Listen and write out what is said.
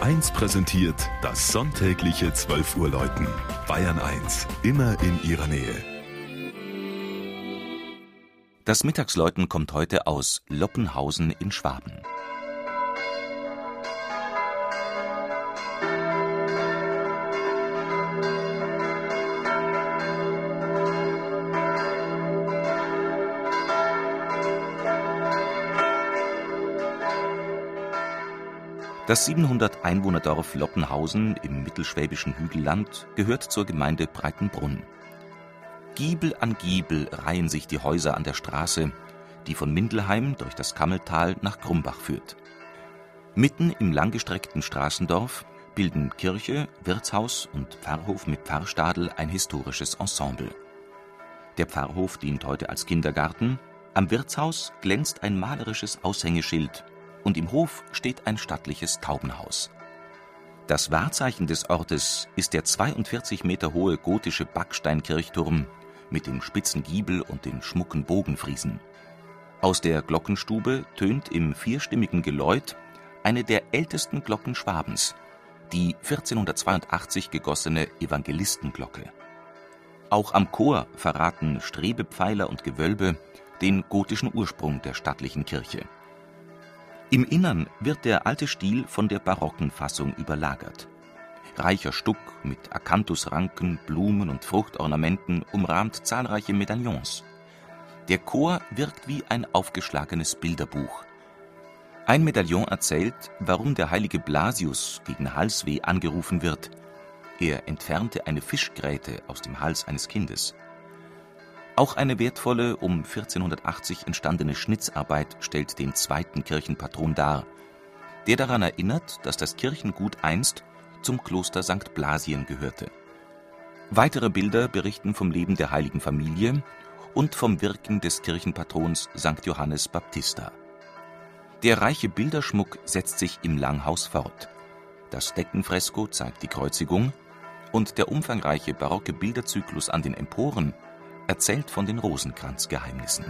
1 präsentiert das sonntägliche 12 Uhr Läuten. Bayern 1, immer in ihrer Nähe. Das Mittagsläuten kommt heute aus Loppenhausen in Schwaben. Das 700 Einwohnerdorf Loppenhausen im mittelschwäbischen Hügelland gehört zur Gemeinde Breitenbrunn. Giebel an Giebel reihen sich die Häuser an der Straße, die von Mindelheim durch das Kammeltal nach Grumbach führt. Mitten im langgestreckten Straßendorf bilden Kirche, Wirtshaus und Pfarrhof mit Pfarrstadel ein historisches Ensemble. Der Pfarrhof dient heute als Kindergarten, am Wirtshaus glänzt ein malerisches Aushängeschild und im Hof steht ein stattliches Taubenhaus. Das Wahrzeichen des Ortes ist der 42 Meter hohe gotische Backsteinkirchturm mit dem spitzen Giebel und den schmucken Bogenfriesen. Aus der Glockenstube tönt im vierstimmigen Geläut eine der ältesten Glocken Schwabens, die 1482 gegossene Evangelistenglocke. Auch am Chor verraten Strebepfeiler und Gewölbe den gotischen Ursprung der stattlichen Kirche. Im Innern wird der alte Stil von der barocken Fassung überlagert. Reicher Stuck mit Akanthusranken, Blumen und Fruchtornamenten umrahmt zahlreiche Medaillons. Der Chor wirkt wie ein aufgeschlagenes Bilderbuch. Ein Medaillon erzählt, warum der heilige Blasius gegen Halsweh angerufen wird. Er entfernte eine Fischgräte aus dem Hals eines Kindes. Auch eine wertvolle, um 1480 entstandene Schnitzarbeit stellt den zweiten Kirchenpatron dar, der daran erinnert, dass das Kirchengut einst zum Kloster St. Blasien gehörte. Weitere Bilder berichten vom Leben der heiligen Familie und vom Wirken des Kirchenpatrons St. Johannes Baptista. Der reiche Bilderschmuck setzt sich im Langhaus fort. Das Deckenfresko zeigt die Kreuzigung und der umfangreiche barocke Bilderzyklus an den Emporen erzählt von den Rosenkranzgeheimnissen